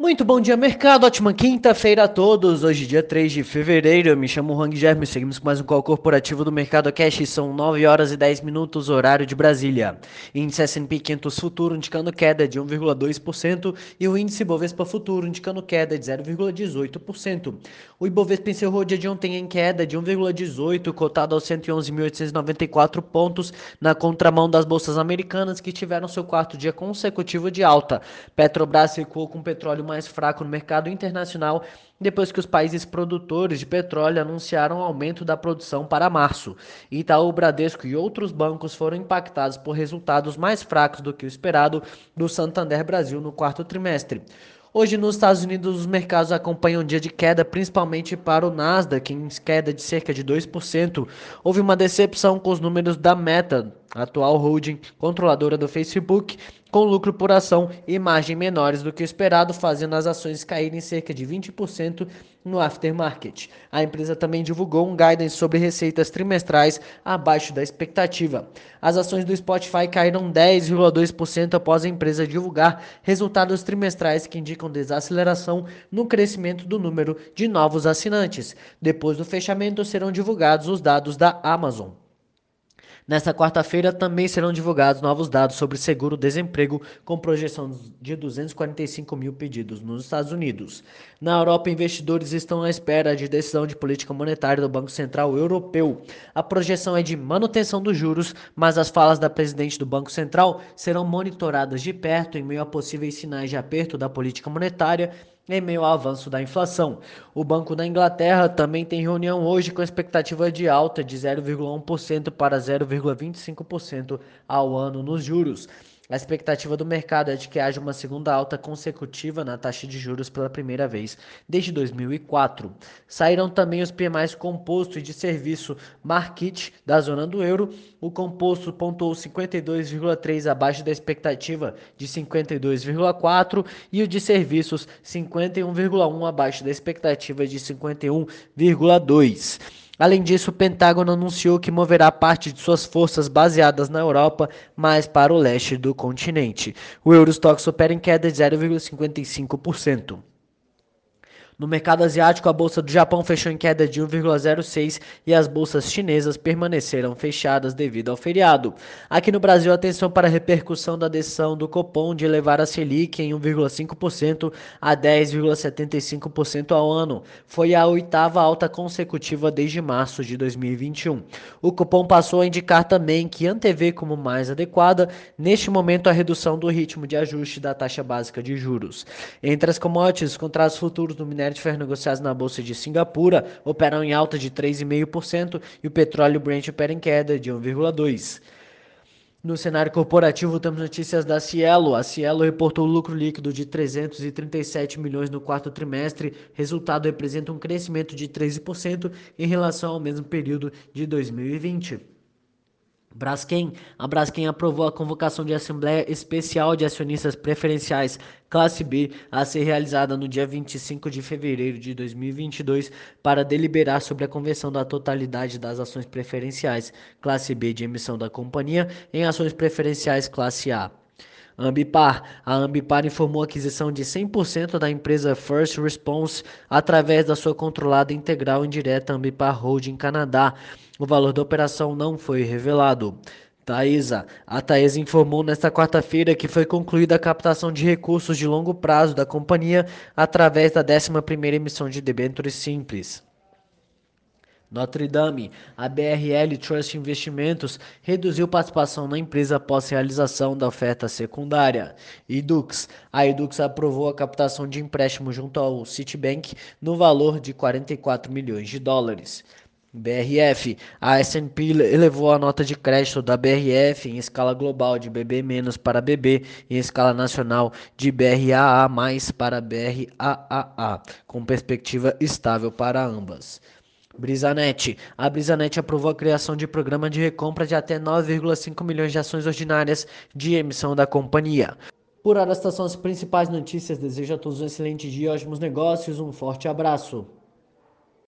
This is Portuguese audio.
Muito bom dia, mercado. Ótima quinta-feira a todos. Hoje, dia 3 de fevereiro. Eu me chamo Hang Germe. Seguimos com mais um call corporativo do Mercado Cash. São 9 horas e 10 minutos, horário de Brasília. Índice S&P 500 Futuro indicando queda de 1,2% e o índice Bovespa Futuro indicando queda de 0,18%. O Ibovespa encerrou o dia de ontem em queda de 1,18%, cotado aos 111.894 pontos, na contramão das bolsas americanas que tiveram seu quarto dia consecutivo de alta. Petrobras recuou com petróleo mais fraco no mercado internacional depois que os países produtores de petróleo anunciaram aumento da produção para março. Itaú, Bradesco e outros bancos foram impactados por resultados mais fracos do que o esperado do Santander Brasil no quarto trimestre. Hoje, nos Estados Unidos, os mercados acompanham um dia de queda, principalmente para o Nasdaq, em queda de cerca de 2%. Houve uma decepção com os números da Meta, atual holding controladora do Facebook, com lucro por ação e margem menores do que o esperado, fazendo as ações caírem cerca de 20% no aftermarket. A empresa também divulgou um guidance sobre receitas trimestrais abaixo da expectativa. As ações do Spotify caíram 10,2% após a empresa divulgar resultados trimestrais que indicam desaceleração no crescimento do número de novos assinantes. Depois do fechamento serão divulgados os dados da Amazon. Nesta quarta-feira também serão divulgados novos dados sobre seguro-desemprego, com projeção de 245 mil pedidos nos Estados Unidos. Na Europa, investidores estão à espera de decisão de política monetária do Banco Central Europeu. A projeção é de manutenção dos juros, mas as falas da presidente do Banco Central serão monitoradas de perto em meio a possíveis sinais de aperto da política monetária em meio ao avanço da inflação. O Banco da Inglaterra também tem reunião hoje com expectativa de alta de 0,1% para 0,25% ao ano nos juros. A expectativa do mercado é de que haja uma segunda alta consecutiva na taxa de juros pela primeira vez desde 2004. Saíram também os PMIs composto e de serviço Market da zona do euro. O composto pontuou 52,3 abaixo da expectativa de 52,4 e o de serviços 51,1 abaixo da expectativa de 51,2. Além disso, o Pentágono anunciou que moverá parte de suas forças baseadas na Europa mais para o leste do continente. O Eurostox opera em queda de 0,55%. No mercado asiático, a bolsa do Japão fechou em queda de 1,06 e as bolsas chinesas permaneceram fechadas devido ao feriado. Aqui no Brasil, atenção para a repercussão da decisão do Copom de elevar a Selic em 1,5% a 10,75% ao ano. Foi a oitava alta consecutiva desde março de 2021. O Copom passou a indicar também que antevê como mais adequada, neste momento, a redução do ritmo de ajuste da taxa básica de juros. Entre as commodities, os contratos futuros do minério ferro negociados na bolsa de Singapura operam em alta de 3,5% e o petróleo Brent opera em queda de 1,2%. No cenário corporativo, temos notícias da Cielo. A Cielo reportou lucro líquido de 337 milhões no quarto trimestre. Resultado representa um crescimento de 13% em relação ao mesmo período de 2020. Braskem, a Braskem aprovou a convocação de Assembleia Especial de Acionistas Preferenciais Classe B a ser realizada no dia 25 de fevereiro de 2022 para deliberar sobre a conversão da totalidade das ações preferenciais Classe B de emissão da companhia em ações preferenciais Classe A. Ambipar. A Ambipar informou a aquisição de 100% da empresa First Response através da sua controlada integral indireta Ambipar Holding Canadá. O valor da operação não foi revelado. Taesa. A Taesa informou nesta quarta-feira que foi concluída a captação de recursos de longo prazo da companhia através da 11ª emissão de debêntures simples. Notre Dame, a BRL Trust Investimentos reduziu participação na empresa após realização da oferta secundária. Edux, a Edux aprovou a captação de empréstimo junto ao Citibank no valor de 44 milhões de dólares. BRF. A S&P elevou a nota de crédito da BRF em escala global de BB- para BB e em escala nacional de BRAA+ para BRAAA, com perspectiva estável para ambas. Brisanet. A Brisanet aprovou a criação de programa de recompra de até 9,5 milhões de ações ordinárias de emissão da companhia. Por hora, estas são as principais notícias. Desejo a todos um excelente dia, ótimos negócios, um forte abraço.